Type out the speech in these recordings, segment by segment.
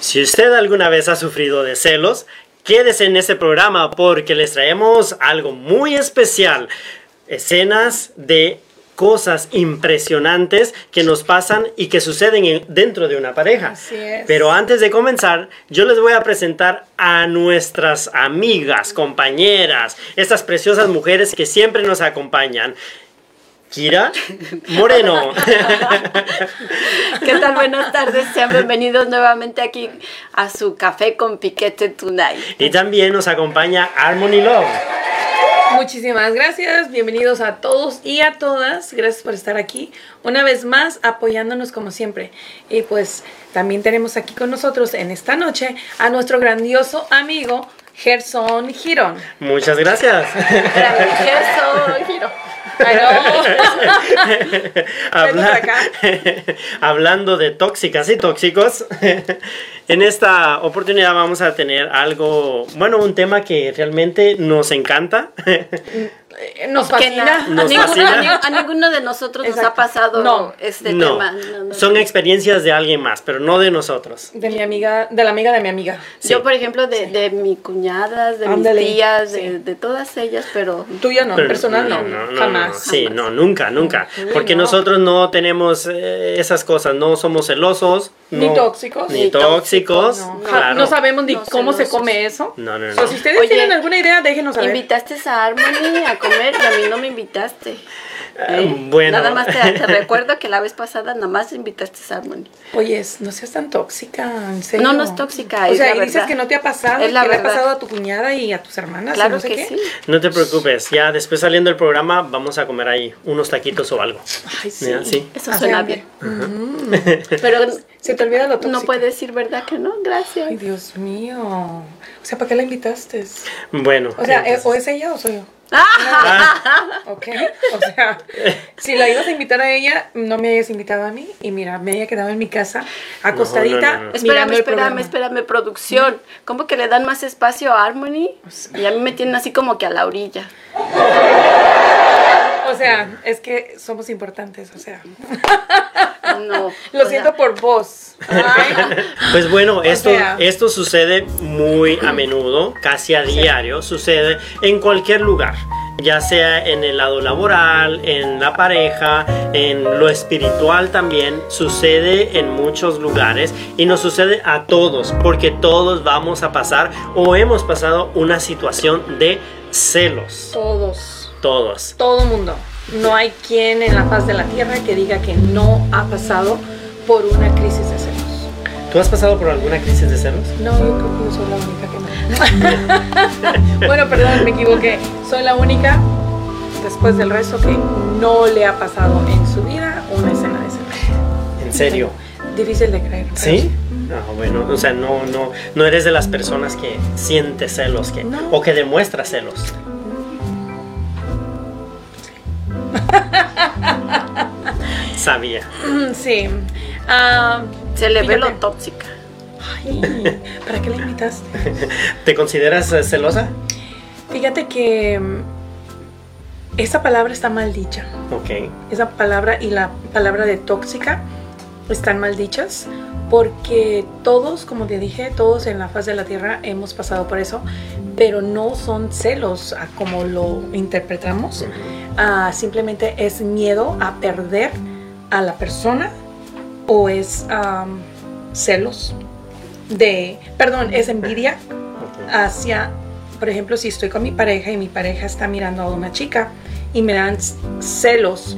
Si usted alguna vez ha sufrido de celos, quédese en este programa porque les traemos algo muy especial. Escenas de cosas impresionantes que nos pasan y que suceden en- dentro de una pareja. Pero antes de comenzar, yo les voy a presentar a nuestras amigas, compañeras, estas preciosas mujeres que siempre nos acompañan. Kira Moreno. ¿Qué tal? Buenas tardes. Sean bienvenidos nuevamente aquí a su café con piquete tonight. y también nos acompaña Harmony Love. Muchísimas gracias, bienvenidos a todos y a todas. Gracias por estar aquí una vez más apoyándonos como siempre. Y pues también tenemos aquí con nosotros en esta noche a nuestro grandioso amigo Gerson Girón. Muchas gracias. Grandioso giro. Habla-. Hablando de tóxicas y tóxicos, en esta oportunidad vamos a tener algo, bueno, un tema que realmente nos encanta. Eh, Nos fascina. na- a, ninguno, a de nosotros nos ha pasado No. este no, tema. No, no, son no. experiencias de alguien más, pero no de nosotros. De mi amiga, de la amiga de mi amiga. Sí. Yo, por ejemplo, de, de mi cuñadas, de Ándale, mis tías, sí. de, de todas ellas, pero Tuya no, Pero- personal no, jamás. no, sí, jamás. no, nunca, nunca. Uy, Porque no. nosotros no tenemos eh, esas cosas, no somos celosos. Ni no- tóxicos. Ni Ni tóxicos. claro. No sabemos ni No cómo se come eso. No, no, O sea, no. si ustedes Oye, tienen alguna idea, déjenos saber. invitaste a Harmony a comer y a mí no me invitaste. ¿eh? bueno. Nada más te, te recuerdo que la vez pasada nada más invitaste a Harmony. Oye, no seas tan tóxica, en serio. No, no es tóxica, O es sea, la y dices verdad. que no te ha pasado, Es la que le ha verdad. pasado a tu cuñada y a tus hermanas. Claro no sé que qué. sí. No te preocupes, ya después saliendo del programa vamos a comer ahí unos taquitos o algo. Ay, sí. Eso suena hambre. bien. Pero Se te olvida lo tóxico. no puedes decir verdad que no, gracias. Ay, Dios mío. O sea, ¿para qué la invitaste? Bueno. O sea, entonces- ¿o es ella o soy yo? Ah, Ok. O sea, si la ibas a invitar a ella, no me hayas invitado a mí. Y mira, me haya quedado en mi casa, acostadita. no, no, no. Espérame, el espérame, programa. espérame, producción. ¿Cómo que le dan más espacio a Harmony? Y a mí me tienen así como que a la orilla. O sea, es que somos importantes, o sea. No. Lo o siento sea, por vos. Ay. Pues bueno, esto, sea- esto sucede muy a menudo, casi a diario, sucede en cualquier lugar, ya sea en el lado laboral, en la pareja, en lo espiritual también, sucede en muchos lugares y nos sucede a todos, porque todos vamos a pasar o hemos pasado una situación de celos, Todos. Todos. todo mundo. No hay quien en la faz de la tierra que diga que no ha pasado por una crisis de celos. ¿Tú has pasado por alguna crisis de celos? No, yo creo que yo soy la única que no. bueno, perdón, me equivoqué. Soy la única, después del resto, que no le ha pasado en su vida una escena de celos. ¿En serio? Difícil de creer. ¿Sí? Ah, bueno, o sea, no, no, no eres de las personas que siente celos que, No. o que demuestra celos. Sabía. Sí. Ah, Se le ve lo tóxica. ay, ¿Para qué la invitaste? ¿Te consideras eh, celosa? Fíjate que mm, esa palabra está mal dicha. Ok. esa palabra y la palabra de tóxica están mal dichas porque todos, como te dije, todos en la faz de la tierra hemos pasado por eso, pero no son celos a como lo interpretamos. Ah, simplemente es miedo a perder a la persona o es am, celos de, perdón, es envidia hacia, por ejemplo, si estoy con mi pareja y mi pareja está mirando a una chica y me dan celos,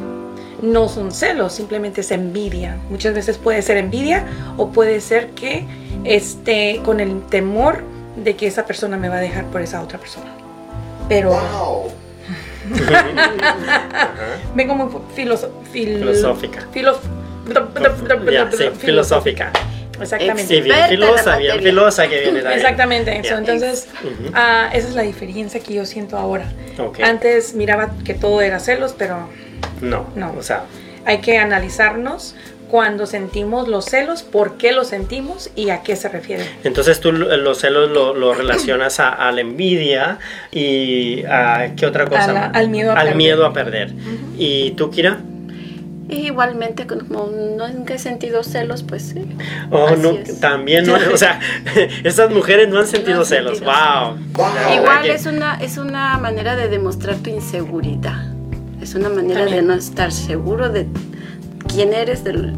no son celos, simplemente es envidia. Muchas veces puede ser envidia o puede ser que esté con el temor de que esa persona me va a dejar por esa otra persona. Pero Ajá. vengo muy filoso- fil- Filosófica. sí, filosófica. Exactamente. Sí, bien la filosa, bien filosa que viene ahí. Exactamente. So, entonces, ah, esa es la diferencia que yo siento ahora. Antes miraba que todo era celos, pero No, No. O sea, hay que analizarnos cuando sentimos los celos, por qué los sentimos y a qué se refiere. entonces tú lo- los celos lo, lo relacionas a, a la envidia y a qué otra cosa. A la- al miedo a al perder. miedo a perder. ¿Y tú, Kira? Y igualmente, como nunca he sentido celos, pues sí. Oh, Así no, es. también, ¿no? o sea, esas mujeres no han sentido No han celos. sentido wow. Igual es una, es una manera de demostrar tu inseguridad. Es una manera También. de no estar seguro de quién eres, de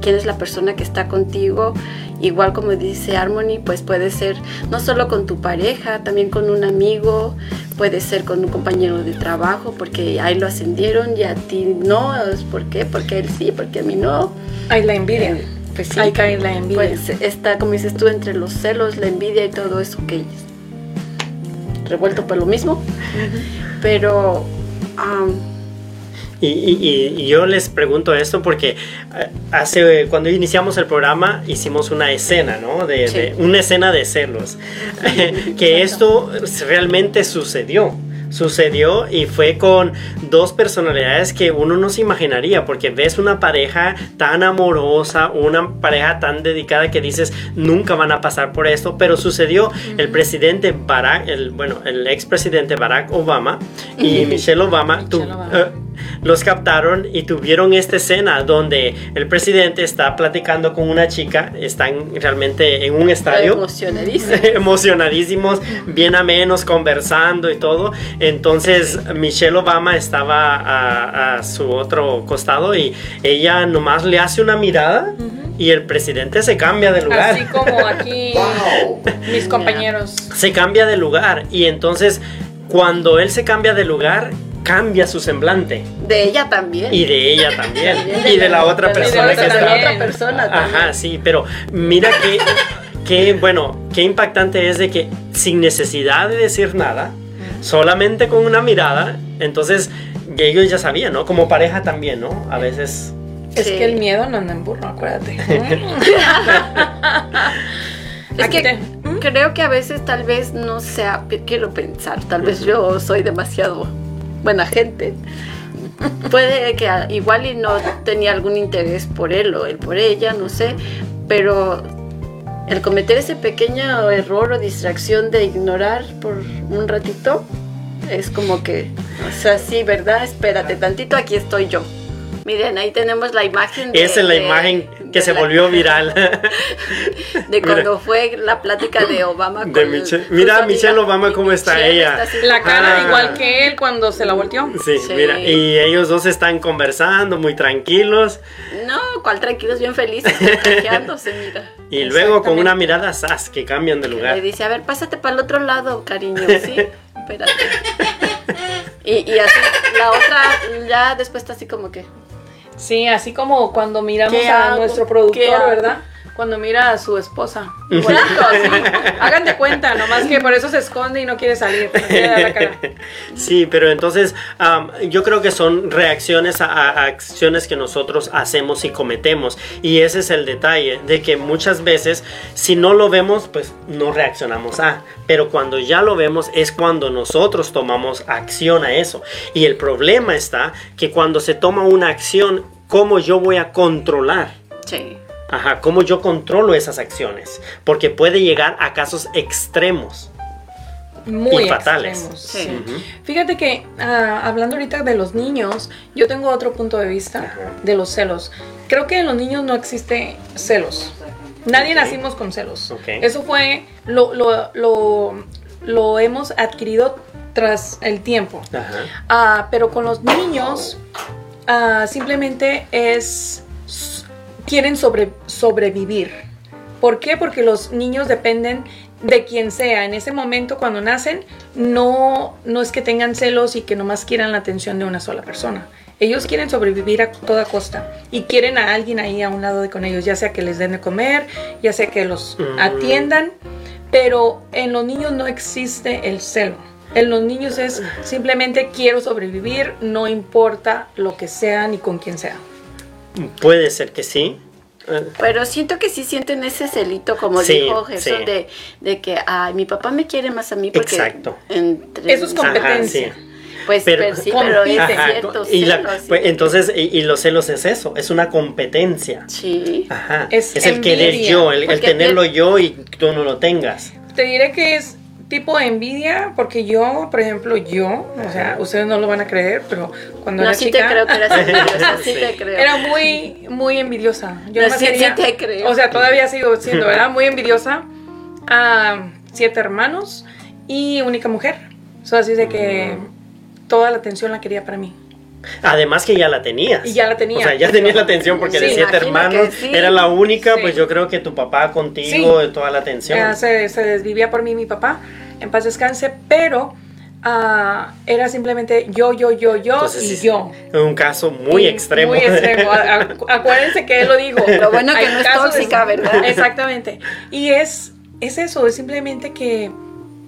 quién es la persona que está contigo. Igual como dice Harmony, pues puede ser no solo con tu pareja, también con un amigo, puede ser con un compañero de trabajo, porque ahí lo ascendieron y a ti no. ¿Por qué? Porque él sí, porque a mí no. Hay la envidia. Eh, Pues sí. Ahí cae la envidia. Pues está, como dices tú, entre los celos, la envidia y todo eso que revuelto por lo mismo. Pero am, Y, y- y- yo les pregunto esto porque eh, hace cuando iniciamos el programa hicimos una escena, ¿no? De, Sí. de- una escena de celos. que esto realmente sucedió. Sucedió y fue con dos personalidades que uno no se imaginaría, porque ves una pareja tan amorosa, una pareja tan dedicada que dices nunca van a pasar por esto, pero sucedió el presidente Barack, el, bueno, el expresidente Barack Obama y Michelle Obama, tu- Michelle Obama. eh, los captaron y tuvieron esta escena donde el presidente está platicando con una chica, están realmente en un estadio emocionadísimo. emocionadísimos, bien amenos, conversando y todo. Entonces Michelle Obama estaba a, a su otro costado y ella nomás le hace una mirada y el presidente se cambia de lugar. Así como aquí mis compañeros. Se cambia de lugar y entonces cuando él se cambia de lugar cambia su semblante De ella también. y de ella también y de la otra de persona que de la está otra persona también. Ajá, sí, pero mira que, que, bueno, qué impactante es de que sin necesidad de decir nada, solamente con una mirada, entonces ellos ya sabían, ¿no? Como pareja también, ¿no? A veces... Es Sí. que el miedo no anda en burro, acuérdate. Es que te- creo que a veces tal vez no sea, quiero pensar, tal vez yo soy demasiado buena gente. Puede que igual y no tenía algún interés por él o él por ella, no sé, pero el cometer ese pequeño error o distracción de ignorar por un ratito es como que, o sea, sí, ¿verdad? Espérate tantito, aquí estoy yo. Miren, ahí tenemos la imagen. de- Esa es la de- imagen que se la- volvió viral. De cuando fue la plática de Obama con De Michelle- Mira, Michelle Obama, cómo está ella. La cara Ah. igual que él cuando se la volteó. sí, Sí. mira, y ellos dos están conversando muy tranquilos No, cuál tranquilos, bien felices, mira. Y luego con una mirada sas que cambian de lugar. Le dice, a ver, pásate para el otro lado, cariño, ¿sí? Espérate. Y, y así, la otra ya después está así como que... Sí, así como cuando miramos ¿Qué a hago? nuestro ¿Qué productor? ¿verdad? Cuando mira a su esposa. Igualito, así. Hagan de cuenta, nomás que por eso se esconde y no quiere salir. no quiere dar la cara. Sí, pero entonces am, yo creo que son reacciones a, a acciones que nosotros hacemos y cometemos. Y ese es el detalle, de que muchas veces si no lo vemos, pues no reaccionamos a. Pero cuando ya lo vemos es cuando nosotros tomamos acción a eso. Y el problema está que cuando se toma una acción, ¿cómo yo voy a controlar? Sí. Ajá, ¿cómo yo controlo esas acciones? Porque puede llegar a casos extremos. Muy Y fatales. extremos, Sí. sí. Fíjate que ah, hablando ahorita de los niños, yo tengo otro punto de vista Ajá. de los celos. Creo que en los niños no existe celos. Nadie nacimos con celos. Ok. Eso fue, lo, lo, lo, lo hemos adquirido tras el tiempo. Ajá. Ah, pero con los niños ah, simplemente es quieren sobre, sobrevivir. ¿Por qué? Porque los niños dependen de quien sea. En ese momento cuando nacen no, no es que tengan celos y que nomás quieran la atención de una sola persona. Ellos quieren sobrevivir a toda costa y quieren a alguien ahí a un lado de con ellos, ya sea que les den de comer, ya sea que los atiendan, pero en los niños no existe el celo. En los niños es simplemente quiero sobrevivir, no importa lo que sea ni con quién sea. Puede ser que sí. Pero siento que sí sienten ese celito, como Sí, dijo Jesús, sí. de, de que ay, mi papá me quiere más a mí porque Exacto. entre Eso es competencia. sí. Pues Pero- pero, sí, pero es cierto. y la- celos, sí. pues, entonces, y, y los celos es eso, es una competencia. Sí. Ajá. Es Es, el querer yo, el, tenerlo yo y tú no lo tengas. Te diré que es tipo envidia, porque yo, por ejemplo, yo, o sea, ustedes no lo van a creer, pero cuando No, era sí chica te creo que eras envidiosa, sí Sí. te creo. era muy, muy envidiosa. Yo No, sí quería- te creo. O sea, todavía sigo siendo, ¿verdad? Muy envidiosa. a siete hermanos y única mujer. So, así de que toda la atención la quería para mí. Además que ya la tenías. Y ya la tenía. O sea, ya tenías la atención porque de siete hermanos sí. era la única, Sí. pues yo creo que tu papá contigo, Sí. de toda la atención. Eh, se, se desvivía por mí mi papá, en paz descanse, pero ah, era simplemente yo, yo, yo, yo Entonces, y sí, yo. Un caso muy Y extremo. Muy extremo. Acuérdense que él lo dijo. Lo bueno que Hay no es de- tóxica, ¿verdad? Exactamente. Y es, es eso, es simplemente que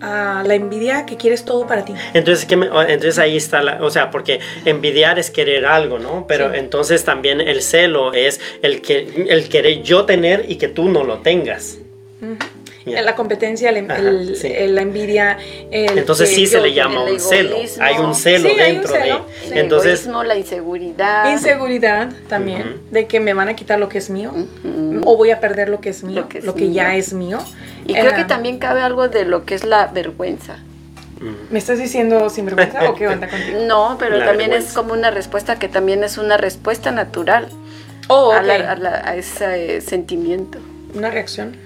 ah, la envidia que quieres todo para ti. Entonces, ¿qué me- entonces ahí está la, o sea, porque envidiar es querer algo, ¿no? Pero Sí. entonces también el celo es el que el querer yo tener y que tú no lo tengas. La competencia, el- Ajá, el- sí. el- la envidia. el Entonces sí se yo- le llama el un celo. egoísmo. Hay un celo Sí, hay un dentro celo. de. El Entonces, egoísmo, la inseguridad. Inseguridad también, de que me van a quitar lo que es mío, o voy a perder lo que es mío, Lo que es lo que ya es mío. Y creo Eh, que también cabe algo de lo que es la vergüenza. ¿Me estás diciendo sinvergüenza o qué onda contigo? No, pero La también vergüenza. es como una respuesta que también es una respuesta natural Oh, a, ok. la- a la- a ese eh, sentimiento. Una reacción.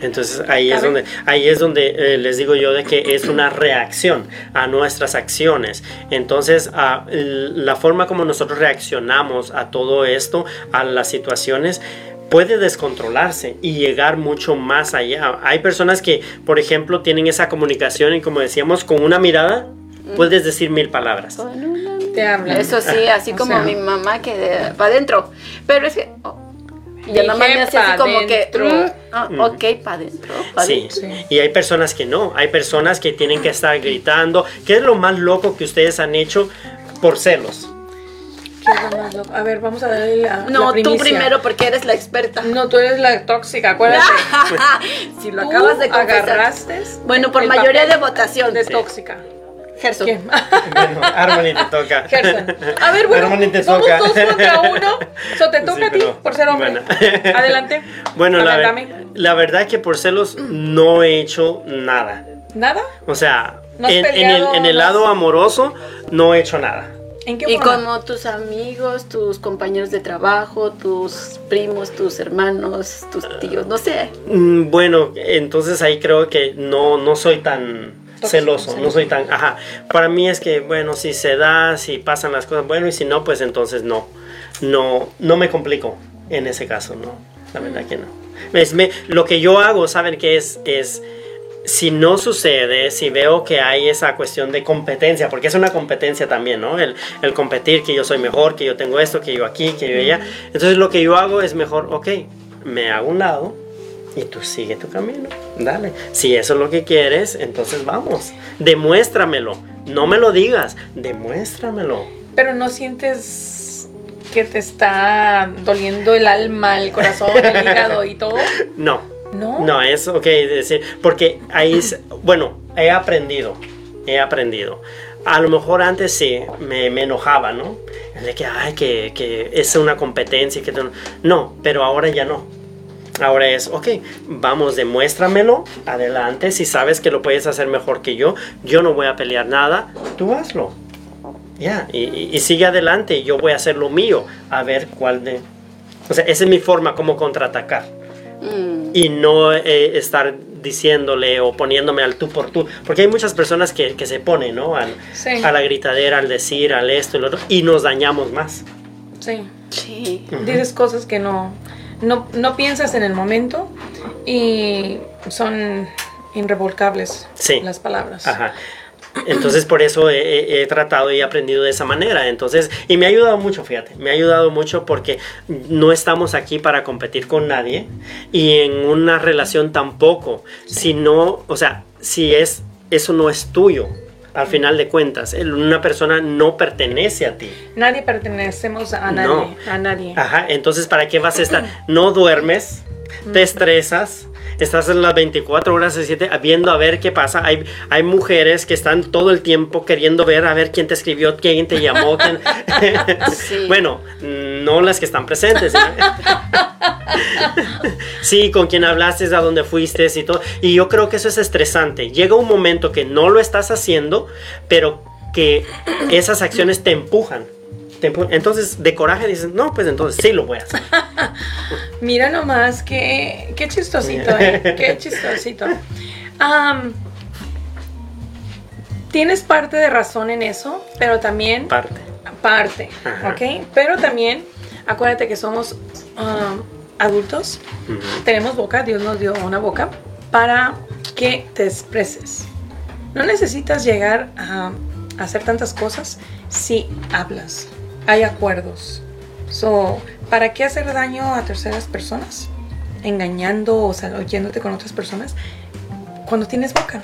Entonces ahí es donde ahí es donde eh, les digo yo de que es una reacción a nuestras acciones. Entonces a- la forma como nosotros reaccionamos a todo esto, a las situaciones puede descontrolarse y llegar mucho más allá. Hay personas que, por ejemplo, tienen esa comunicación y como decíamos, con una mirada puedes decir mil palabras. Te hablan. Eso sí, así O como sea. mi mamá que para adentro. Pero es que oh, y ya nada más me hace así como que dentro. mm, ah, ok, para adentro. pa' Sí. Sí. y hay personas que no, hay personas que tienen que estar gritando. ¿Qué es lo más loco que ustedes han hecho por celos? ¿Qué es lo más loco? A ver, vamos a darle la. la No, tú primicia. primero porque eres la experta. No, tú eres la tóxica, acuérdate. si lo Tú acabas de confesar. agarraste. Bueno, por mayoría de votación. De Sí. Gerson. ¿Quién? Bueno, Harmony te toca. Gerson. A ver, bueno, Harmony te somos toca. dos contra uno. So, te toca Sí, a ti por ser hombre. bueno. Adelante. Bueno, la, ver, verdad es que por celos no he hecho nada. ¿Nada? O sea, ¿No has en, el, en el no has- lado amoroso no he hecho nada. ¿En qué Y como tus amigos, tus compañeros de trabajo, tus primos, tus hermanos, tus tíos, no sé. Mm, Bueno, entonces ahí creo que no, no soy tan Celoso, sí. no soy tan, ajá. Para mí es que, bueno, si se da, si pasan las cosas, bueno, y si no, pues entonces no, no, no me complico en ese caso, no, la verdad que no. Es me- lo que yo hago, ¿saben qué es? Es, si no sucede, si veo que hay esa cuestión de competencia, porque es una competencia también, ¿no? El, el competir, que yo soy mejor, que yo tengo esto, que yo aquí, que yo allá. Entonces lo que yo hago es mejor, ok, me hago un lado y tú sigue tu camino, dale. Si eso es lo que quieres, entonces vamos, demuéstramelo. No me lo digas, demuéstramelo. Pero no sientes que te está doliendo el alma, el corazón, el hígado y todo. No, ¿No? No, es ok decir, porque ahí, es- bueno, he aprendido, he aprendido. A lo mejor antes sí, me, me enojaba, ¿no? De que, ay, que, que es una competencia, que no, pero ahora ya no. Ahora es, ok, vamos, demuéstramelo, adelante, si sabes que lo puedes hacer mejor que yo, yo no voy a pelear nada, tú hazlo. Ya, y, y- y sigue adelante, yo voy a hacer lo mío, a ver cuál de... O sea, esa es mi forma como contraatacar Mm, y no eh, estar diciéndole o poniéndome al tú por tú. Porque hay muchas personas que, que se ponen, ¿no? Al- Sí. A la gritadera, al decir, al esto y lo otro, y nos dañamos más. Sí. sí. Dices cosas que no, no, no piensas en el momento y son irrevolcables Sí. las palabras. Ajá. Entonces por eso he, tratado y he aprendido de esa manera. Entonces, y me ha ayudado mucho, fíjate, me ha ayudado mucho porque no estamos aquí para competir con nadie y en una relación tampoco. Si no, o sea, si es, eso no es tuyo. Al final de cuentas, una persona no pertenece a ti. Nadie pertenecemos a nadie. No. A nadie. Ajá, entonces ¿para qué vas a estar? No duermes, te estresas, estás en las 24 horas de 7 viendo a ver qué pasa. Hay, hay mujeres que están todo el tiempo queriendo ver a ver quién te escribió, quién te llamó. quién- Sí. bueno, no las que están presentes. ¿eh? sí, con quién hablaste, a dónde fuiste y todo. Y yo creo que eso es estresante. Llega un momento que no lo estás haciendo, pero que esas acciones te empujan. Entonces, de coraje dices, no, pues entonces sí lo voy a hacer. Mira nomás, qué, qué chistosito, ¿eh? Qué chistosito. Tienes parte de razón en eso, pero también Parte. parte, Ajá. ¿ok? Pero también, acuérdate que somos adultos, tenemos boca, Dios nos dio una boca para que te expreses. No necesitas llegar a hacer tantas cosas si hablas. Hay acuerdos. So, ¿para qué hacer daño a terceras personas? Engañando o sal- oyéndote con otras personas cuando tienes boca.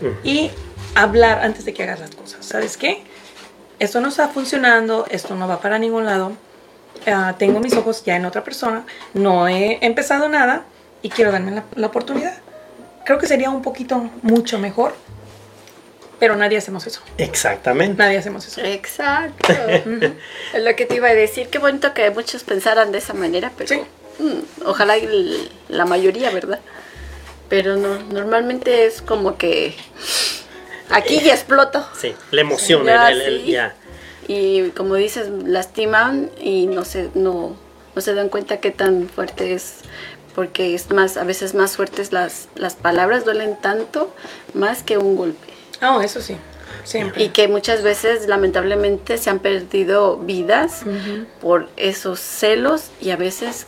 Ujú. Y hablar antes de que hagas las cosas. ¿Sabes qué? Esto no está funcionando, esto no va para ningún lado. Ah, tengo mis ojos ya en otra persona, no he empezado nada y quiero darme la, la oportunidad. Creo que sería un poquito mucho mejor, pero nadie hacemos eso. Exactamente. Nadie hacemos eso. Exacto. es lo que te iba a decir. Qué bonito que muchos pensaran de esa manera, pero Sí. mm, ojalá y l- la mayoría, ¿verdad? Pero no, normalmente es como que aquí ya exploto. Sí, la emoción. Ya, el- el- el- sí. ya. Y como dices, lastiman y no se, no, no se dan cuenta qué tan fuerte es. Porque es más, a veces más fuertes las, las palabras duelen tanto más que un golpe. Oh, eso sí, siempre. Y que muchas veces lamentablemente se han perdido vidas por esos celos y a veces,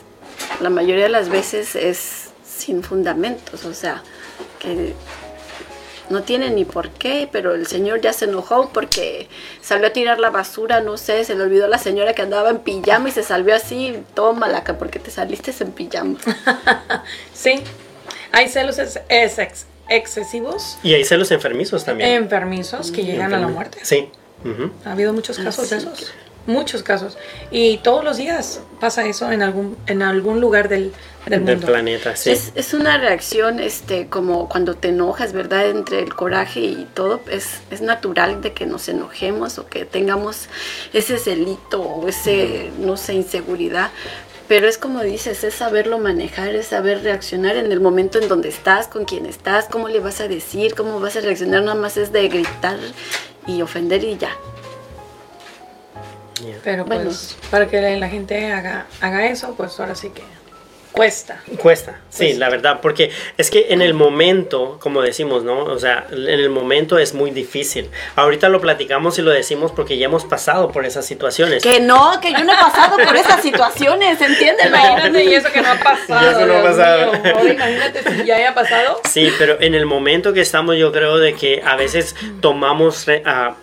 la mayoría de las veces es sin fundamentos, o sea, que no tiene ni por qué, pero el señor ya se enojó porque salió a tirar la basura, no sé, se le olvidó a la señora que andaba en pijama y se salió así, toma laca porque te saliste en pijama. Sí, hay celos ex- excesivos, Y hay celos enfermizos también. enfermizos que llegan a la muerte. Sí. Ha habido muchos casos de esos. Muchos casos. Y todos los días pasa eso en algún, en algún lugar del, del Del mundo. planeta, sí. Es, es una reacción, este, como cuando te enojas, ¿verdad? Entre el coraje y todo, es, es natural de que nos enojemos o que tengamos ese celito o ese, no sé, inseguridad. Pero es como dices, es saberlo manejar, es saber reaccionar en el momento en donde estás, con quién estás, cómo le vas a decir, cómo vas a reaccionar, nada más es de gritar y ofender y ya. Pero pues, Bueno. para que la gente haga, haga eso, pues ahora sí que cuesta. Cuesta, sí, Pues- la verdad, porque es que en el momento, como decimos, ¿no? O sea, en el momento es muy difícil. Ahorita lo platicamos y lo decimos porque ya hemos pasado por esas situaciones. Que no, que yo no he pasado por esas situaciones, entiéndelo. Imagínate, y eso que no ha pasado. Y eso no ha pasado. mío. Imagínate si ya haya pasado. Sí, pero en el momento que estamos yo creo de que a veces tomamos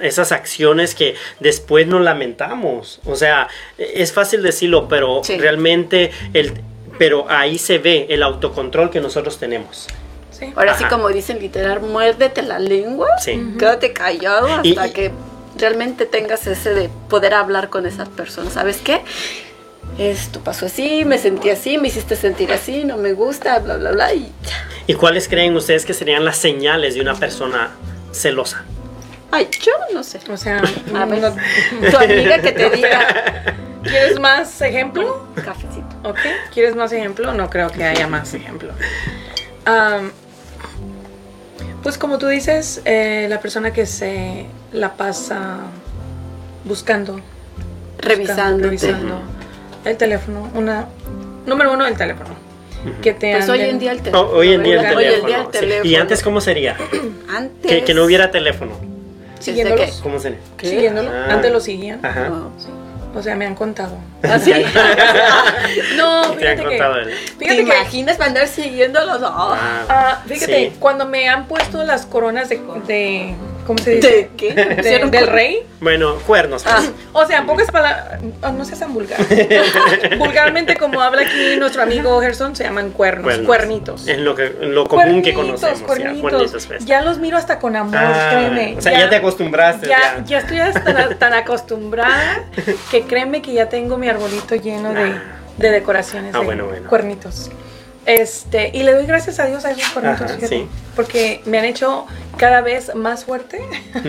esas acciones que después nos lamentamos. O sea, es fácil decirlo, pero Sí. realmente el pero ahí se ve el autocontrol que nosotros tenemos. Sí. Ahora sí, Ajá. como dicen literal, muérdete la lengua, Sí. quédate callado hasta Y- que realmente tengas ese de poder hablar con esas personas. ¿Sabes qué? Esto pasó así, me sentí así, me hiciste sentir así, no me gusta, bla, bla, bla. Y ya. ¿Y cuáles creen ustedes que serían las señales de una persona celosa? Ay, yo no sé. O sea, A ver, tu amiga que te diga ¿quieres más ejemplo? cafecito. Ok, ¿quieres más ejemplo? No creo que haya más ejemplo. Am, pues como tú dices, eh, la persona que se la pasa buscando, revisando el teléfono, una número uno el teléfono, que te Pues hoy anden- en día el Oh, teléfono. hoy en día el teléfono. Hoy en día el sí. teléfono. ¿Y antes cómo sería? Antes. Que, que no hubiera teléfono. Siguiéndolos. ¿Cómo sería? ¿Qué? siguiéndolo, Ah. antes lo seguían. Ajá. Sí. O sea, me han contado. ¿Así? No, Te han fíjate contado que, el- ¿Te fíjate que imaginas para andar siguiéndolos? No. Ah, Ah, fíjate, sí. cuando me han puesto las coronas de, de ¿cómo se dice? ¿De qué? De- ¿Pusieron del rey. Bueno, cuernos. pues. Ah. O sea, en pocas palabras, oh, no seas tan vulgar. Vulgarmente, como habla aquí nuestro amigo Gerson, se llaman cuernos, Cuernos. cuernitos. Es lo, que, lo común que Cuernitos, conocemos. ya, cuernitos. cuernitos, pues. Ya los miro hasta con amor, Ah, créeme. o sea, ya te acostumbraste, Ya, ya. ya estoy hasta tan acostumbrada que créeme que ya tengo mi arbolito lleno de, Ah. de decoraciones Ah, de bueno, bueno. cuernitos. Este, y le doy gracias a Dios a esos fíjate, sí. porque me han hecho cada vez más fuerte.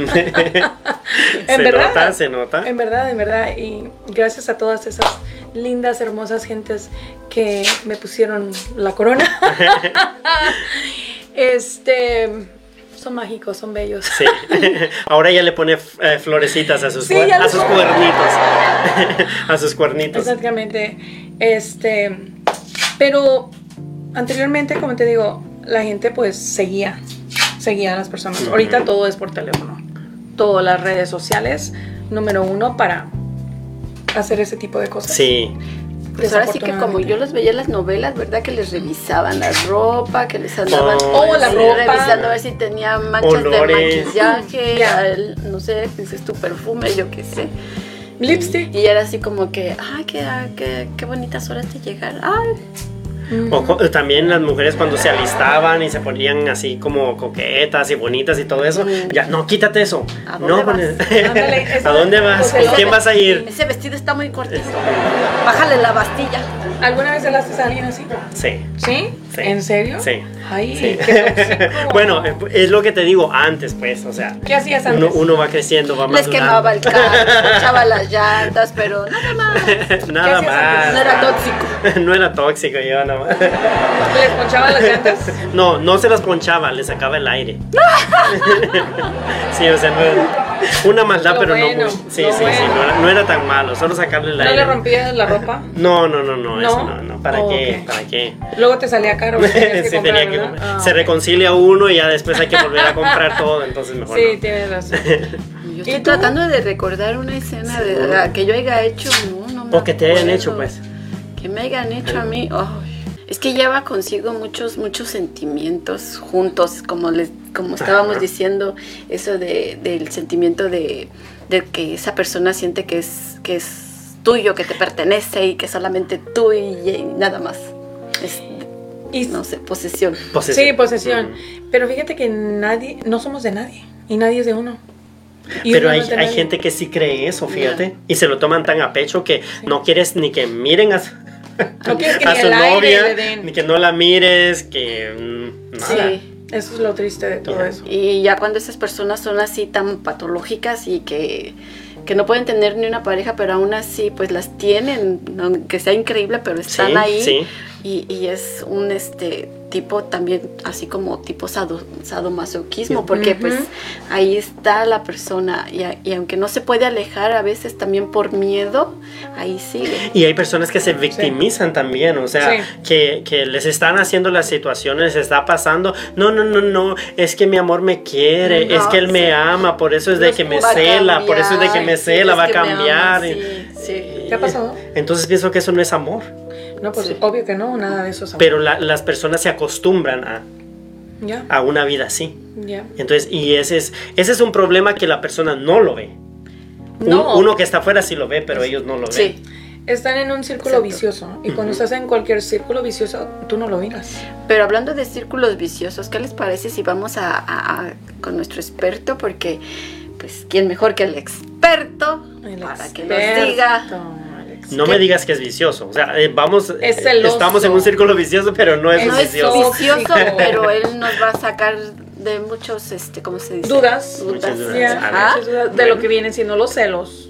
se nota, se nota. En verdad, en verdad. Y gracias a todas esas lindas, hermosas gentes que me pusieron la corona. este, son mágicos, son bellos. Sí. Ahora ella le pone eh, florecitas a sus, Sí, ya a sus cuernitos. a sus cuernitos. Exactamente. Este, pero anteriormente, como te digo, la gente pues seguía, seguía a las personas. Ahorita Ujú. todo es por teléfono. Todas las redes sociales, número uno para hacer ese tipo de cosas. Sí. Pues ahora sí que como yo los veía en las novelas, ¿verdad? Que les revisaban la ropa, que les andaban Oh, Oh, la ropa. revisando a ver si tenía manchas Olores. de maquillaje, Ya. al- no sé, dices tu perfume, yo qué sé. Lipstick. Y era así como que, ay, qué, qué, qué bonitas horas de llegar. Ay, Mm. O también las mujeres cuando se alistaban y se ponían así como coquetas y bonitas y todo eso. Mm. Ya, no, quítate eso. ¿A dónde no, vas? pues, Ándale, eso- ¿A dónde vas? ¿Con quién vas a ir? ese vestido está muy cortito. Bájale la bastilla. ¿Alguna vez hablaste a alguien así? Sí. ¿Sí? Sí. ¿En serio? Sí. Ay, Sí. qué bueno, eh, es lo que te digo antes, pues, o sea. ¿Qué hacías Uno, antes? uno va creciendo, va Les madurando. quemaba el carro, echaba las llantas, pero nada más. Nada ¿Qué hacías más. No era tóxico. no era tóxico, yo nada más. ¿Les ponchaban las llantas? No, no se las ponchaba, le sacaba el aire. sí, o sea, no era- una maldad, Lo pero bueno, no muy. Sí, sí, sí, bueno. no era, no era tan malo, solo sacarle el ¿No aire. le rompías la ropa? No, no, no, no, ¿No? eso no, no. ¿Para Oh, qué? ok. ¿Para qué? Luego te salía caro. que Sí, comprar, tenía que comprar. Ah, Se ok. reconcilia uno y ya después hay que volver a comprar todo, entonces mejor Sí, no. tienes razón. Yo ¿Y estoy tú? tratando de recordar una escena de la que yo haya hecho. No, no me O que te hayan hecho, pues. Que me hayan hecho a mí. ay, es que lleva consigo muchos, muchos sentimientos juntos, como les, como estábamos diciendo, eso de, del sentimiento de, de que esa persona siente que es, que es tuyo, que te pertenece y que solamente tú y, y nada más. Es, Y, no sé, posesión. Posesión. sí, posesión. Mm. Pero fíjate que nadie, no somos de nadie. Y nadie es de uno. Y Pero hay, gente que sí cree eso, fíjate. Y se lo toman tan a pecho que no quieres ni que miren a, No quieres que a ni su el aire novia, le den. ni que no la mires, que mm, nada. Sí. Eso es lo triste de todo eso. Y ya cuando esas personas son así tan patológicas y que, que no pueden tener ni una pareja, pero aún así pues las tienen, aunque sea increíble, pero están Sí, ahí. sí. Y, y es un este tipo también así como tipo sado, sadomasoquismo, porque Ujú. pues ahí está la persona y, a- y aunque no se puede alejar a veces también por miedo, ahí sigue. Y hay personas que se victimizan también, o sea, Sí. que, que les están haciendo las situaciones, les está pasando. No, no, no, no, es que mi amor me quiere, No, es que él me sí. ama, por eso es de Los que me cela, por eso es de que me cambiar, cela, va a ama, cambiar. sí, sí. ¿Qué ha pasado? Entonces pienso que eso no es amor, No, pues Sí. obvio que no, nada de eso es pero la- las personas se acostumbran a, Ya, a una vida así. ya. Entonces, y ese es, ese es un problema que la persona no lo ve. Un- No. uno que está afuera sí lo ve, pero ellos no lo ven. Sí. Están en un círculo Exacto. vicioso. Y cuando Ujú. estás en cualquier círculo vicioso, tú no lo miras. Pero hablando de círculos viciosos, ¿qué les parece si vamos a, a- a- con nuestro experto? Porque, pues, ¿quién mejor que el experto El para que nos experto, diga? No me digas que es vicioso. O sea, eh, vamos, Es eh, celoso. estamos en un círculo vicioso, pero no es, Es No es vicioso. vicioso, Tóxico. pero él nos va a sacar de muchos, este, ¿cómo se dice? Dudas. Muchas dudas. Dudas de lo que vienen siendo los celos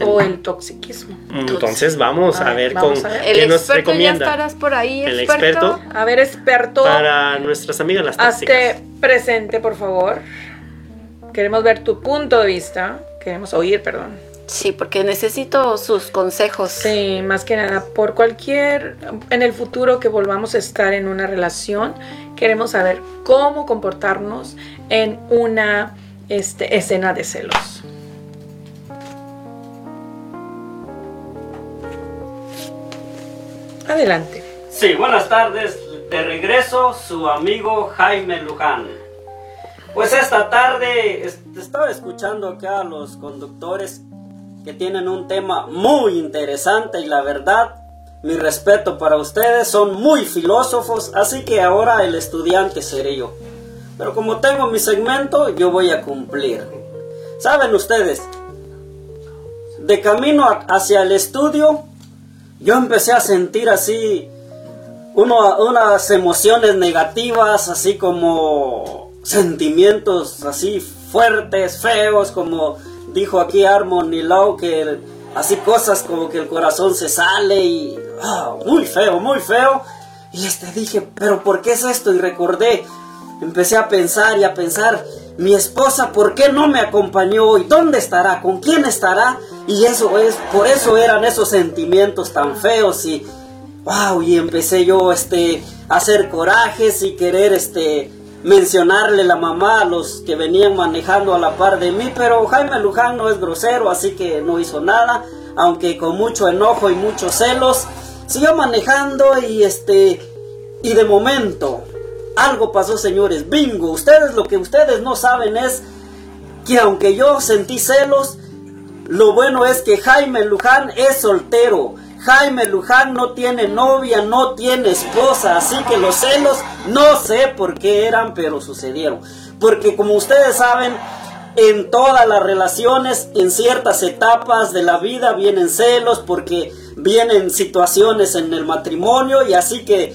o el toxiquismo. Entonces vamos a A ver, vamos con a ver. El qué nos experto ya recomienda estarás por ahí, El experto. experto. A ver, experto, para nuestras amigas las tóxicas. hazte presente, por favor. Queremos ver tu punto de vista. Queremos oír, perdón. Sí, porque necesito sus consejos. Sí, más que nada, por cualquier, en el futuro que volvamos a estar en una relación, queremos saber cómo comportarnos en una este, escena de celos. Adelante. Sí, buenas tardes. De regreso, su amigo Jaime Luján. Pues esta tarde es- estaba escuchando acá a los conductores que tienen un tema muy interesante y la verdad, mi respeto para ustedes, son muy filósofos, así que ahora el estudiante seré yo. Pero como tengo mi segmento, yo voy a cumplir. ¿Saben ustedes? De camino hacia el estudio, yo empecé a sentir así unas emociones negativas, así como sentimientos así fuertes, feos, como dijo aquí Armon y Lau, que así cosas como que el corazón se sale y ah, muy feo, muy feo. Y este dije, pero ¿por qué es esto? Y recordé, empecé a pensar y a pensar, mi esposa, ¿por qué no me acompañó? ¿Y dónde estará? ¿Con quién estará? Y eso es, por eso eran esos sentimientos tan feos y, wow, y empecé yo, este, a hacer corajes y querer, este, mencionarle la mamá a los que venían manejando a la par de mí, pero Jaime Luján no es grosero, así que no hizo nada, aunque con mucho enojo y muchos celos, siguió manejando y este, y de momento, algo pasó, señores. Bingo. Ustedes lo que ustedes no saben es que aunque yo sentí celos, lo bueno es que Jaime Luján es soltero. Jaime Luján no tiene novia, no tiene esposa, así que los celos no sé por qué eran, pero sucedieron. Porque como ustedes saben, en todas las relaciones, en ciertas etapas de la vida vienen celos porque vienen situaciones en el matrimonio y así que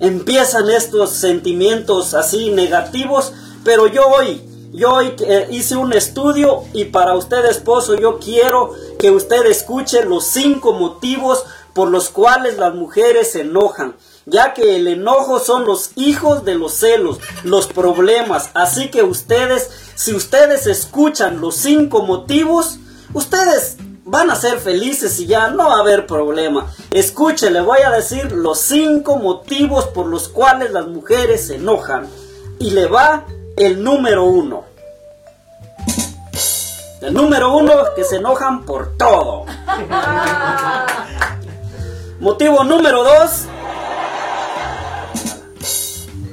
empiezan estos sentimientos así negativos, pero yo hoy, yo eh, hice un estudio y para usted esposo yo quiero que usted escuche los cinco motivos por los cuales las mujeres se enojan, ya que el enojo son los hijos de los celos, los problemas, así que ustedes, si ustedes escuchan los cinco motivos, ustedes van a ser felices y ya no va a haber problema. Escuche, le voy a decir los cinco motivos por los cuales las mujeres se enojan. Y le va el número uno. El número uno que se enojan por todo. Motivo número dos.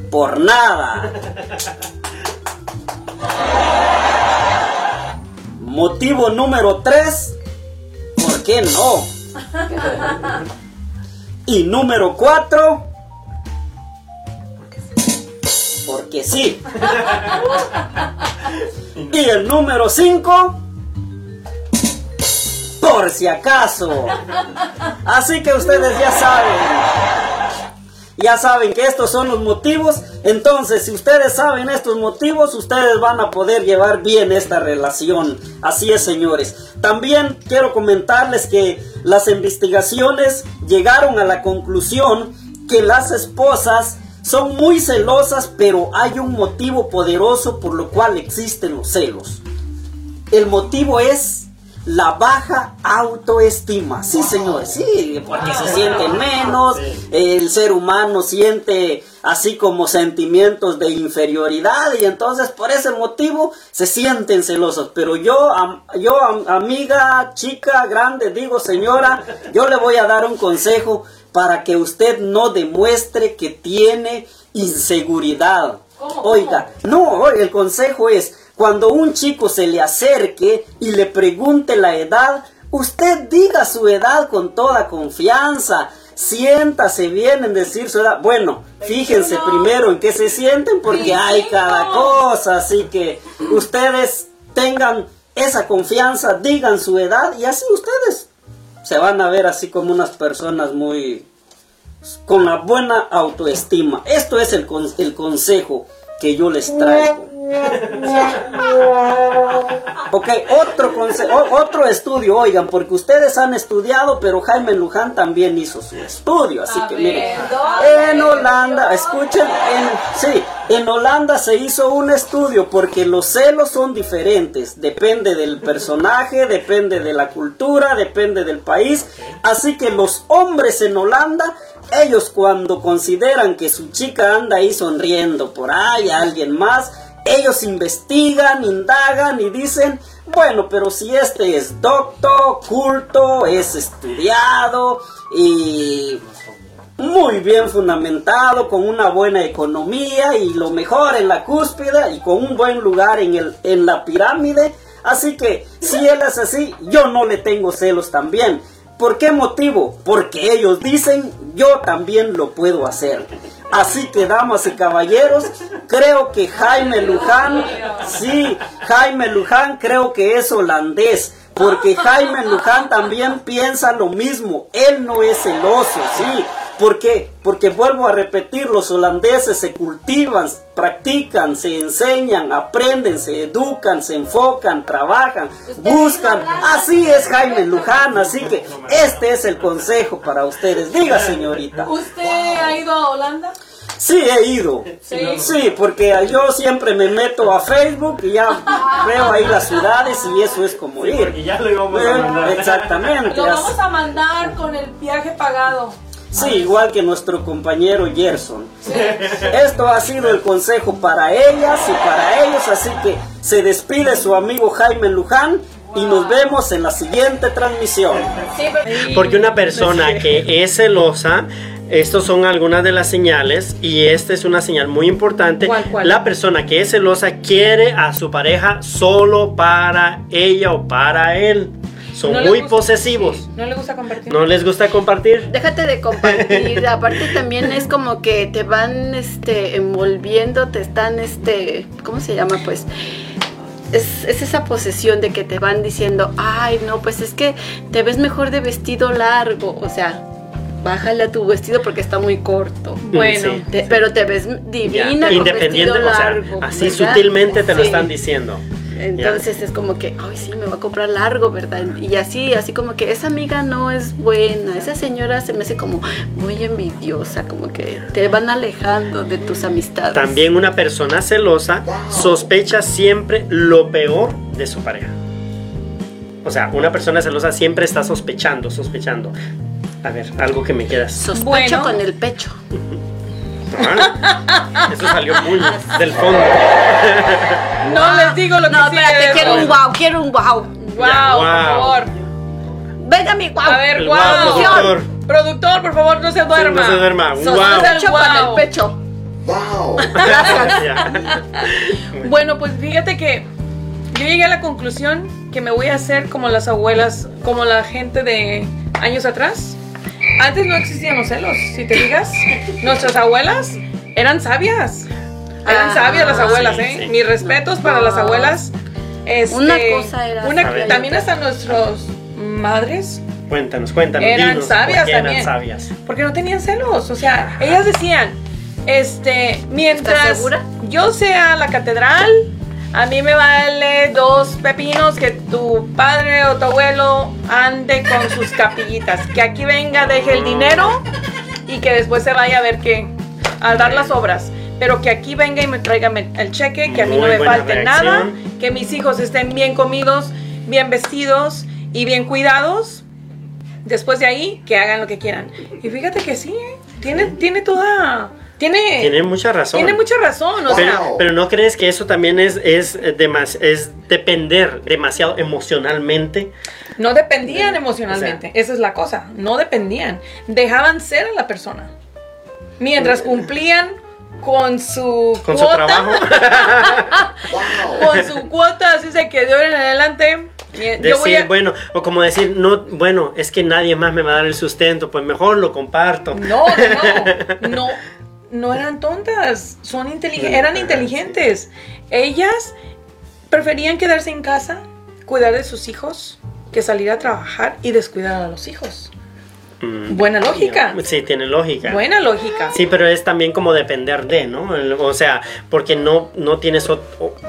Por nada. Motivo número tres qué no? Y número cuatro, porque sí. Y el número cinco, por si acaso. Así que ustedes ya saben. Ya saben que estos son los motivos. Entonces, si ustedes saben estos motivos, ustedes van a poder llevar bien esta relación. Así es, señores. También quiero comentarles que las investigaciones llegaron a la conclusión que las esposas son muy celosas, pero hay un motivo poderoso por lo cual existen los celos. El motivo es la baja autoestima. Sí, señor, sí, porque se sienten menos, el ser humano siente así como sentimientos de inferioridad y entonces por ese motivo se sienten celosos. Pero yo, yo amiga, chica, grande, digo señora, yo le voy a dar un consejo para que usted no demuestre que tiene inseguridad. Oiga, no, el consejo es cuando un chico se le acerque y le pregunte la edad, usted diga su edad con toda confianza. Siéntase bien en decir su edad. Bueno, fíjense primero en qué se sienten porque hay cada cosa. Así que ustedes tengan esa confianza, digan su edad y así ustedes se van a ver así como unas personas muy con la buena autoestima. Esto es el, el consejo que yo les traigo. Ok, otro, otro estudio, oigan, porque ustedes han estudiado, pero Jaime Luján también hizo su estudio, así que miren, en Holanda, escuchen, en, sí, en Holanda se hizo un estudio porque los celos son diferentes, depende del personaje, depende de la cultura, depende del país, así que los hombres en Holanda ellos cuando consideran que su chica anda ahí sonriendo por ahí a alguien más, ellos investigan, indagan y dicen, bueno, pero si este es docto, culto, es estudiado y muy bien fundamentado, con una buena economía y lo mejor en la cúspide y con un buen lugar en, el, en la pirámide. Así que si él es así, yo no le tengo celos también. ¿Por qué motivo? Porque ellos dicen, yo también lo puedo hacer. Así que, damas y caballeros, creo que Jaime Luján, sí, Jaime Luján creo que es holandés. Porque Jaime Luján también piensa lo mismo. Él no es celoso, sí. ¿Por qué? Porque vuelvo a repetir, los holandeses se cultivan, practican, se enseñan, aprenden, se educan, se enfocan, trabajan, buscan. Así es Jaime Luján, así que este es el consejo para ustedes. Diga, señorita. ¿Usted ha ido a Holanda? Sí, he ido. Sí. porque yo siempre me meto a Facebook y ya veo ahí las ciudades y eso es como ir. Y ya lo íbamos a mandar. Exactamente. Lo vamos a mandar con el viaje pagado. Sí, igual que nuestro compañero Gerson. Esto ha sido el consejo para ellas y para ellos, así que se despide su amigo Jaime Luján y nos vemos en la siguiente transmisión. Porque una persona que es celosa, estos son algunas de las señales y esta es una señal muy importante. ¿Cuál, cuál? La persona que es celosa quiere a su pareja solo para ella o para él. Son No muy gusta- posesivos. sí, ¿No le gusta compartir? No les gusta compartir. Déjate de compartir, aparte también es como que te van este envolviendo, te están este, ¿cómo se llama? Pues es, es esa posesión de que te van diciendo, ay no, pues es que te ves mejor de vestido largo, o sea, bájale a tu vestido porque está muy corto. Bueno, Sí. Te- pero te ves Ya, divina con Independiente, vestido o sea, largo. así ¿verdad? sutilmente te lo están diciendo. Entonces es como que, ay, sí, me va a comprar largo, ¿verdad? Y así, así como que esa amiga no es buena, esa señora se me hace como muy envidiosa, como que te van alejando de tus amistades. También una persona celosa sospecha siempre lo peor de su pareja. O sea, una persona celosa siempre está sospechando, sospechando. A ver, algo que me quieras. Sospecho Bueno. con el pecho. Ah, Eso salió muy del fondo. No les digo lo que No, sigue espérate, quiero un wow, quiero un wow. Wow, por wow. favor. Venga mi wow. A ver, El wow. productor. Productor, por favor, no se duerma. no se duerma. Un guau. el guau. el pecho. Wow. Bueno, pues fíjate que yo llegué a la conclusión que me voy a hacer como las abuelas, como la gente de años atrás. Antes no existían los celos, si te digas. Nuestras abuelas eran sabias. Eran Ah, sabias las abuelas, sí, ¿eh? sí. Mis respetos para las abuelas. Este, Una cosa era una- también hasta nuestros madres, Cuéntanos, cuéntanos. Eran dinos, sabias ¿por qué también. eran sabias. porque no tenían celos. O sea, ellas decían, este, mientras yo sea la catedral, a mí me vale dos pepinos que tu padre o tu abuelo ande con sus capillitas. Que aquí venga, deje el dinero y que después se vaya a ver qué, a dar las obras. Pero que aquí venga y me traiga el cheque, que a mí no me falte reacción. nada, que mis hijos estén bien comidos, bien vestidos y bien cuidados. Después de ahí, que hagan lo que quieran. Y fíjate que sí, ¿eh? tiene, tiene toda... Tiene, Tiene mucha razón. tiene mucha razón, o sea... Pero, no crees que eso también es, es, demas- es depender demasiado emocionalmente. No dependían emocionalmente, esa es la cosa, no dependían, dejaban ser a la persona. Mientras cumplían con su Con su trabajo. con su cuota, así se que de ahora en adelante, eh, yo voy Decir, a... bueno, o como decir, no, bueno, es que nadie más me va a dar el sustento, pues mejor lo comparto. No, no, no, no, eran tontas, son eran inteligentes. Ellas preferían quedarse en casa, cuidar de sus hijos, que salir a trabajar y descuidar a los hijos. Mm, Buena lógica. Sí, tiene lógica. Buena lógica. Sí, pero es también como depender de, ¿no? O sea, porque no, no tienes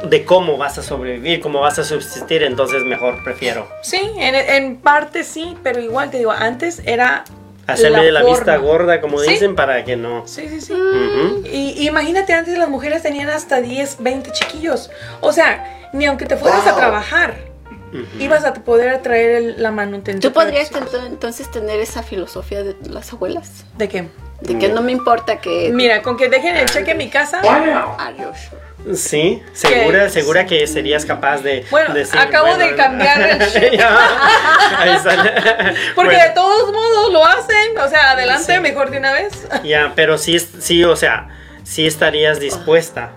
de cómo vas a sobrevivir, cómo vas a subsistir, entonces mejor prefiero Sí, en, en parte sí, pero igual te digo, antes era... hacerme de la forma. vista gorda, como Sí. dicen, para que no. Sí, sí, sí. Y, y imagínate, antes las mujeres tenían hasta 10, 20 chiquillos. O sea, ni aunque te fueras a Wow. trabajar, ibas a poder atraer el- la manutención. ¿Tú podrías entonces tener esa filosofía de las abuelas? ¿De qué? De que no me importa que... Mira, con que dejen el cheque en mi casa. Are you sure? Sí, segura, segura que serías capaz de. Bueno, decir, acabo de bueno, cambiar el chip. Porque Bueno, de todos modos lo hacen. O sea, adelante, Sí. mejor de una vez. Ya, pero sí, sí, o sea, sí estarías dispuesta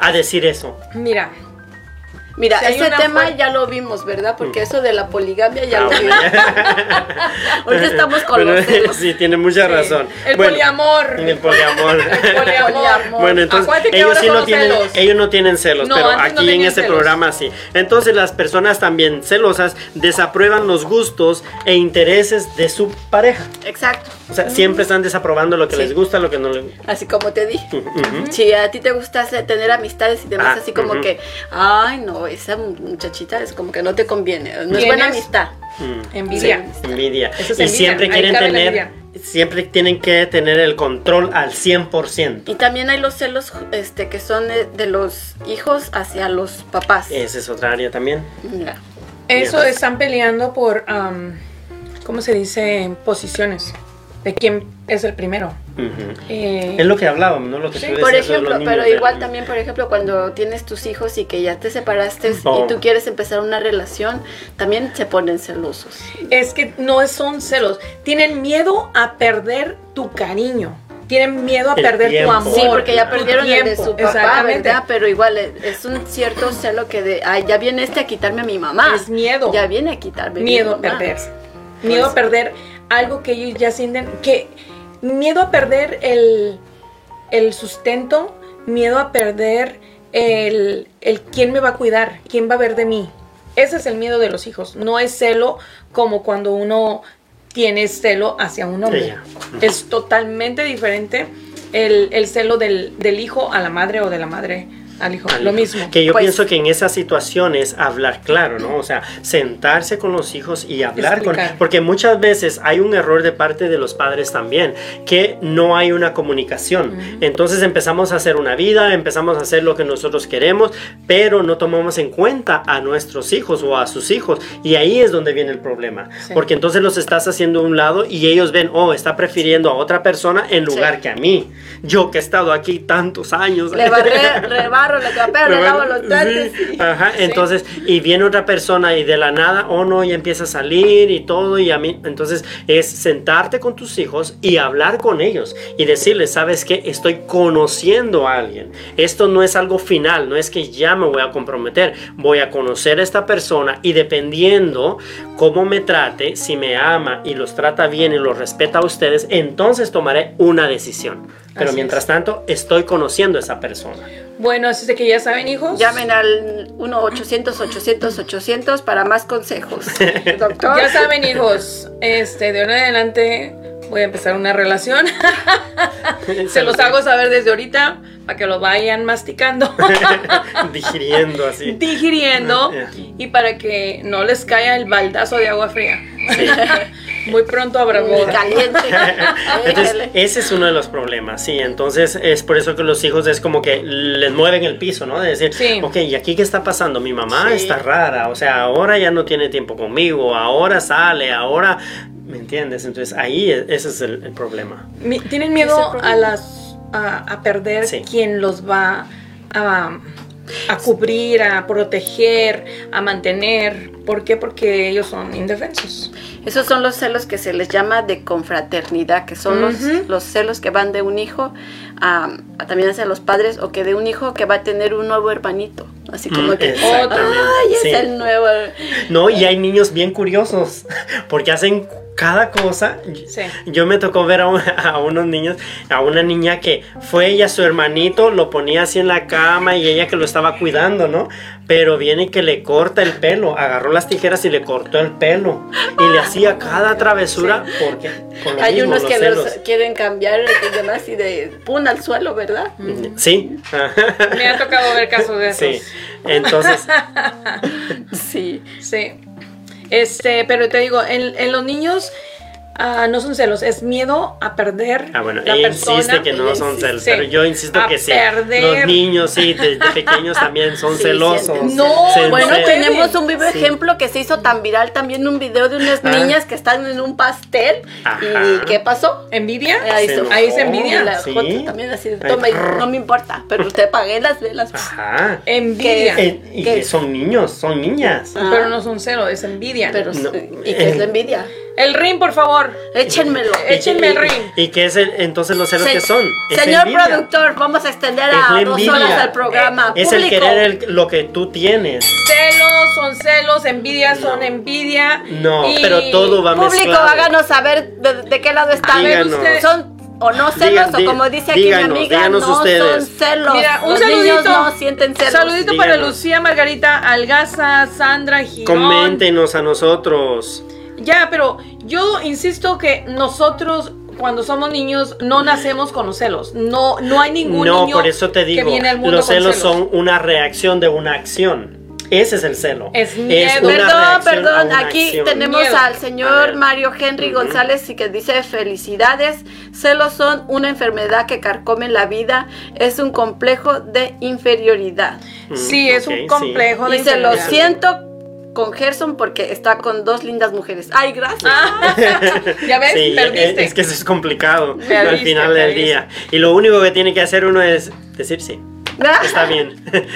a decir eso. Mira, Mira, Si ese tema ya lo vimos, ¿verdad? Porque eso de la poligamia ya Ah, lo vimos. Ahorita estamos con Bueno, los celos. Sí, tiene mucha razón. El Bueno, poliamor. El poliamor. El poliamor. Bueno, entonces ellos sí no tienen, celos. ellos no tienen celos, No, pero no aquí en este celos. programa sí. Entonces las personas también celosas desaprueban los gustos e intereses de su pareja. Exacto. O sea, siempre están desaprobando lo que Sí. les gusta, lo que no les Así como te dije. Ujú. Si a ti te gusta tener amistades y demás, Ah, así como que, ay, no, esa muchachita es como que no te conviene. No es buena amistad. Mm. Envidia. Envidia. Eso es y envidia, siempre quieren tener, siempre tienen que tener el control al 100%. Y también hay los celos este, que son de, de los hijos hacia los papás. Esa es otra área también. Eso están peleando por, am, ¿cómo se dice? Posiciones. De quién es el primero. Eh, Es lo que hablábamos, ¿no? Lo que Sí, Por ejemplo, niños pero de- igual también, por ejemplo, cuando tienes tus hijos y que ya te separaste Oh. y tú quieres empezar una relación, también se ponen celosos. es que no son celos. Tienen miedo a perder tu cariño. Tienen miedo a El perder tiempo. tu amor. Sí, porque ya perdieron el de su papá, Exactamente. ¿verdad? Pero igual es- es un cierto celo que de, ay, ya viene este a quitarme a mi mamá. Es miedo. Ya viene a quitarme mi Miedo a mamá. perder. Miedo a perder algo que ellos ya sienten. Que, miedo a perder el, el sustento. Miedo a perder el, el quién me va a cuidar, quién va a ver de mí. Ese es el miedo de los hijos. No es celo como cuando uno tiene celo hacia un hombre. Ella. Es totalmente diferente el, el celo del, del hijo a la madre o de la madre al hijo. al Lo hijo. mismo. Que yo Pues- pienso que en esas situaciones hablar claro, ¿no? O sea, sentarse con los hijos y hablar con... Explicar. Porque muchas veces hay un error de parte de los padres también, que no hay una comunicación. Entonces empezamos a hacer una vida, empezamos a hacer lo que nosotros queremos, pero no tomamos en cuenta a nuestros hijos o a sus hijos. Y ahí es donde viene el problema. Sí. Porque entonces los estás haciendo a un lado y ellos ven, oh, está prefiriendo a otra persona en lugar Sí. que a mí. Yo que he estado aquí tantos años. Le barré, le le lavo los trastes. Sí, Ajá, entonces, y viene otra persona y de la nada, oh no, ya empieza a salir y todo, y a mí, entonces es sentarte con tus hijos y hablar con ellos y decirles, sabes que estoy conociendo a alguien. Esto no es algo final, no es que ya me voy a comprometer, voy a conocer a esta persona y dependiendo cómo me trate, si me ama y los trata bien y los respeta a ustedes, entonces tomaré una decisión. Pero Así mientras es. tanto, estoy conociendo a esa persona. Bueno, así es de que ya saben, hijos. Llamen al 1-800-800-800 para más consejos. Doctor. Ya saben, hijos, este, de ahora en adelante voy a empezar una relación. Se los hago saber desde ahorita para que lo vayan masticando, digiriendo así. digiriendo y para que no les caiga el baldazo de agua fría. Muy pronto habrá Muy boda. caliente. Entonces, ese es uno de los problemas, sí. Entonces, es por eso que los hijos es como que les mueven el piso, ¿no? De decir, Sí. ok, ¿y aquí qué está pasando? Mi mamá Sí. está rara, o sea, ahora ya no tiene tiempo conmigo, ahora sale, ahora. ¿Me entiendes? Entonces, ahí e- ese es el, el problema. Tienen miedo problema. a las a, a perder Sí. quien los va a, a cubrir, a proteger, a mantener. ¿Por qué? Porque ellos son indefensos. Esos son los celos que se les llama de confraternidad, que son los, los celos que van de un hijo a, a también hacia los padres o que de un hijo que va a tener un nuevo hermanito. Así como Mm, que, ay, es Sí. el nuevo. No, y hay niños bien curiosos, porque hacen cada cosa. Sí. Yo me tocó ver a, un- a unos niños, a una niña que fue ella, su hermanito, lo ponía así en la cama y ella que lo estaba cuidando, ¿no? Pero viene que le corta el pelo, agarró las tijeras y le cortó el pelo y le hacía cada travesura porque con lo Hay mismo, unos los que los quieren cambiar y demás y de pun al suelo, ¿verdad? Sí. Me ha tocado ver casos de esos. Sí. Entonces, Sí. Sí. Este, pero te digo, en, en los niños ah, no son celos, es miedo a perder. Ah, bueno, la ella persona. insiste que no ella son celos, pero yo insisto A que sí. perder. Los niños, sí, desde pequeños también son Sí, celosos. No, Se Bueno, tenemos un vivo Sí. ejemplo que se hizo tan viral también un video de unas Ah. niñas que están en un pastel. Ajá. ¿Y qué pasó? ¿Envidia? Ahí Se ahí se envidia. la Sí. foto también así toma no me importa, pero te pagué las velas. Ajá. Envidia. ¿Qué? Eh, y ¿Qué? que son niños, son niñas. Ah. Pero no son celos, es envidia. Pero No. ¿y qué es la envidia? El ring, por favor. Échenmelo. Échenme el ring. ¿Y qué es el- entonces los celos Se- que son? Es Señor envidia. productor, vamos a extender a dos horas el programa. Es el Público. querer el- lo que tú tienes. Celos son celos, envidia son envidia. No, y- pero todo va Público, mezclado. háganos saber de, de qué lado están. Díganos. ¿Son o no celos? Diga- o como dice aquí díganos, mi amiga, díganos no ustedes. son celos. Mira, un Los saludito. niños no sienten celos. Saludito para. Lucía, Margarita, Algaza, Sandra, Girón. Coméntenos a nosotros. Ya, pero yo insisto que nosotros cuando somos niños no nacemos con los celos. No, no hay ningún No, niño por eso te que digo, viene al mundo los con celos son una reacción de una acción. Ese es el celo. Es miedo. una Perdón, perdón, aquí acción. tenemos Miedo. al señor. Mario Henry González y que dice felicidades, celos son una enfermedad que carcome la vida, es un complejo de inferioridad. Mm, Sí, es un complejo de Dice, lo inferioridad. siento con Gerson porque está con dos lindas mujeres. Ay, gracias. Ah, ya ves, Sí, perdiste. es que eso es complicado al Perdiste, final del día. Y lo único que tiene que hacer uno es decir sí. Está bien.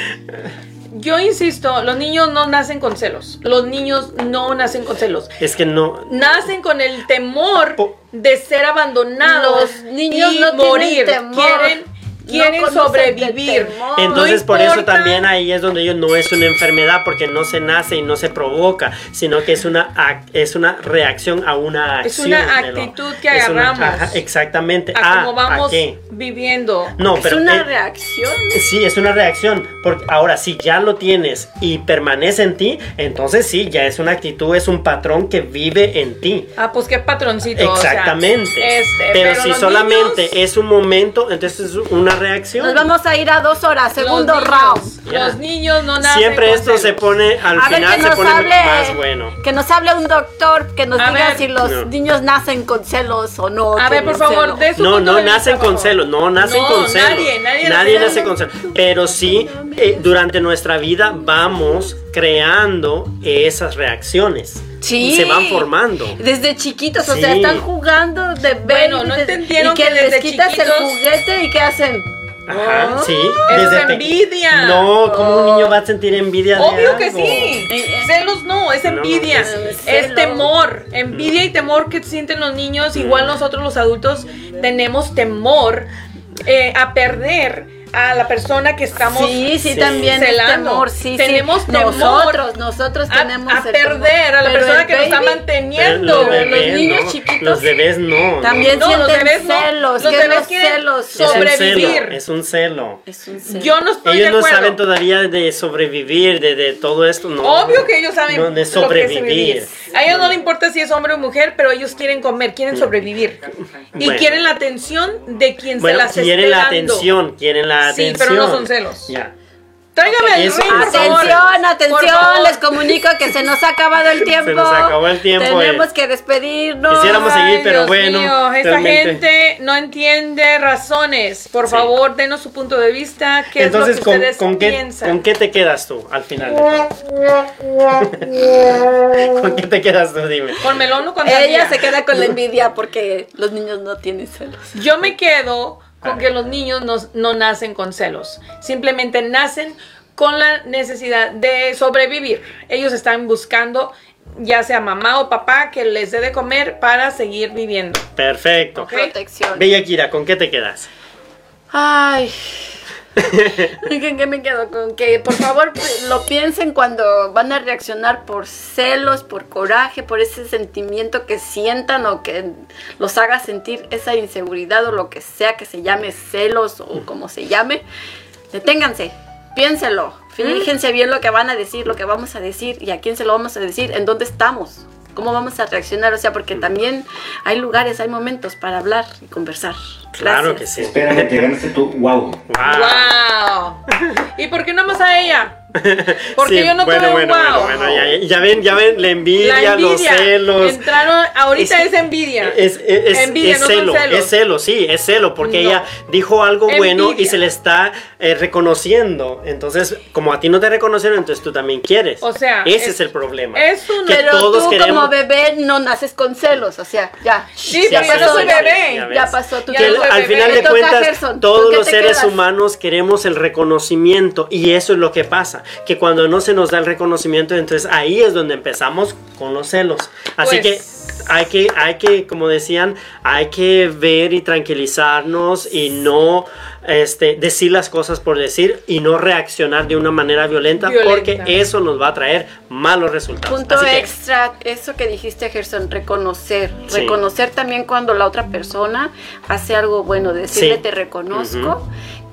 Yo insisto, los niños no nacen con celos. Los niños no nacen con celos. es que no. Nacen con el temor Po- de ser abandonados Los niños y no tienen morir. temor. Quieren, No quieren conocen sobrevivir. Entonces No por eso también ahí es donde yo no es una enfermedad porque no se nace y no se provoca, sino que es una ac- es una reacción a una Es acción. una Melo. actitud que Es una- agarramos. ajá, exactamente. A Ah, cómo ¿a vamos qué? viviendo. No, es pero una eh, reacción. Sí, es una reacción. Porque ahora, si ya lo tienes y permanece en ti, entonces sí, ya es una actitud, es un patrón que vive en ti. Ah, pues qué patroncito. o sea, Exactamente. este, pero, si solamente niños- es un momento, entonces es una reacción. Nos vamos a ir a dos horas, segundo round. Los niños no nacen Siempre esto se pone, al A ver, final que se pone hable, más bueno. que nos hable un doctor, que nos A diga ver. si los No. niños nacen con celos o no. A ver, por favor, de su No, punto no de nacen con celos, no nacen No, con celos. Nadie, nadie, Nadie nace nace con celos. Pero sí, eh, durante nuestra vida vamos creando esas reacciones. Sí. Y se van formando. Desde chiquitos, o sea, están jugando de Bueno, no entendieron y que, que les desde quitas el chiquitos- juguete y ¿qué hacen? Ajá, Oh. sí. Eso es envidia. No, ¿cómo un niño va a sentir envidia de Obvio que algo? sí. Eh, Celos no, es No, envidia. es- temor. Envidia y temor que sienten los niños. Igual nosotros los adultos tenemos temor eh, a perder a la persona que estamos sí, sí, también es celando. temor, sí, Tenemos sí. temor Nosotros, nosotros a, tenemos a el perder temor. a la Pero persona el que nos está baby, manteniendo. los los bebés, niños no. chiquitos Los bebés no. no. También No, los sienten bebés no. celos. Los ¿qué bebés los quieren celos? Es un sobrevivir. celo, es un celo. Es un celo. Yo no estoy Ellos de no acuerdo. saben todavía de sobrevivir, de, de todo esto, no. Obvio que ellos saben No, de lo que es sobrevivir. A ellos no les importa si es hombre o mujer, pero ellos quieren comer, quieren sobrevivir. Y Bueno. quieren la atención de quien Bueno, se las quieren esté la dando. atención, quieren la Sí, atención. pero no son celos. Ya. Tráigame el ring, por favor. Atención, atención, les comunico que se nos ha acabado el tiempo. nos acabó el tiempo, Tenemos eh. que despedirnos. Quisiéramos seguir, Ay, pero Dios bueno, mío, esta realmente- gente no entiende razones. Por Sí. favor, denos su punto de vista. ¿Qué Entonces, es lo que ¿con, ustedes con qué, piensan? ¿con qué te quedas tú al final? ¿Con qué te quedas tú? Dime. ¿Con melón o con Ella sandía? se queda con la envidia porque los niños no tienen celos. Yo me quedo con que los niños no, no nacen con celos. Simplemente nacen con la necesidad de sobrevivir. Ellos están buscando, ya sea mamá o papá, que les dé de comer para seguir viviendo. Perfecto. Ok. Protección. Bella Kira, ¿con qué te quedas? Ay. ¿Con qué me quedo? Con que por favor lo piensen cuando van a reaccionar por celos, por coraje, por ese sentimiento que sientan o que los haga sentir esa inseguridad o lo que sea que se llame celos o como se llame. Deténganse, piénselo, fíjense bien lo que van a decir, lo que vamos a decir y a quién se lo vamos a decir, en dónde estamos, cómo vamos a reaccionar, o sea, porque también hay lugares, hay momentos para hablar y conversar. Claro Gracias. que sí. Espérame, te ganaste tu wow. Wow. ¡Wow! ¿Y por qué no más a ella? Porque Sí, yo no bueno, tuve bueno, wow. bueno, bueno, ya, ya ven, ya ven, la envidia, La los celos. Entraron, ahorita Es- es, envidia. Es, es, envidia, es no celo, es celo, sí, es celo, porque No. ella dijo algo bueno y se le está eh, reconociendo. Entonces, como a ti no te reconocieron, entonces tú también quieres. O sea, ese es, el problema. es un- que Pero todos tú queremos. como bebé no naces con celos, o sea, ya. Sí, ya yo no soy bebé. ya. Ya pasó tu al final de cuentas, Gerson. ¿Con todos los seres humanos queremos el reconocimiento y eso es lo que pasa, que cuando no se nos da el reconocimiento, entonces ahí es donde empezamos con los celos. Así Pues, que hay que, hay que, como decían, hay que ver y tranquilizarnos y no este, decir las cosas por decir y no reaccionar de una manera violenta, Violenta. porque eso nos va a traer malos resultados. Punto Así que- extra, eso que dijiste, Gerson, reconocer. Sí. Reconocer también cuando la otra persona hace algo bueno, decirle Sí. te reconozco.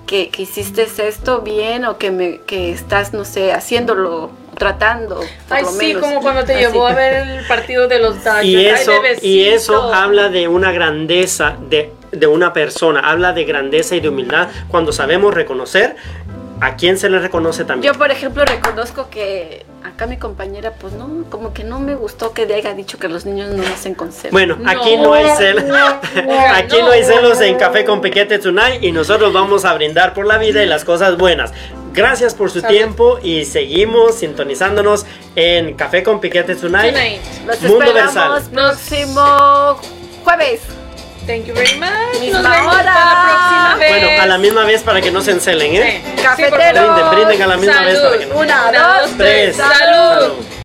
Que, que hiciste esto bien o que me que estás no sé haciéndolo tratando por Ay, lo sí, menos. como cuando te Así. llevó a ver el partido de los Dodgers. y Ay, eso, y eso habla de una grandeza de, de una persona, habla de grandeza y de humildad cuando sabemos reconocer a quién se le reconoce también. Yo, por ejemplo, reconozco que acá mi compañera, pues no, como que no me gustó que haya dicho que los niños no nacen con celos. Bueno, No, aquí no hay celos. no, aquí no hay celos en Café con Piquete Tonight y nosotros vamos a brindar por la vida y las cosas buenas. Gracias por su Salud. tiempo y seguimos sintonizándonos en Café con Piquete Tonight. Tonight. Los Mundo esperamos Versal. próximo jueves. Thank you very much. Misma Nos vemos hora. para la próxima vez. Bueno, a la misma vez para que no se encelen, ¿eh? Sí. Cafetero. Sí, por favor. Brinden, brinden a la misma vez para que no- Una, Una, dos, dos, tres. tres.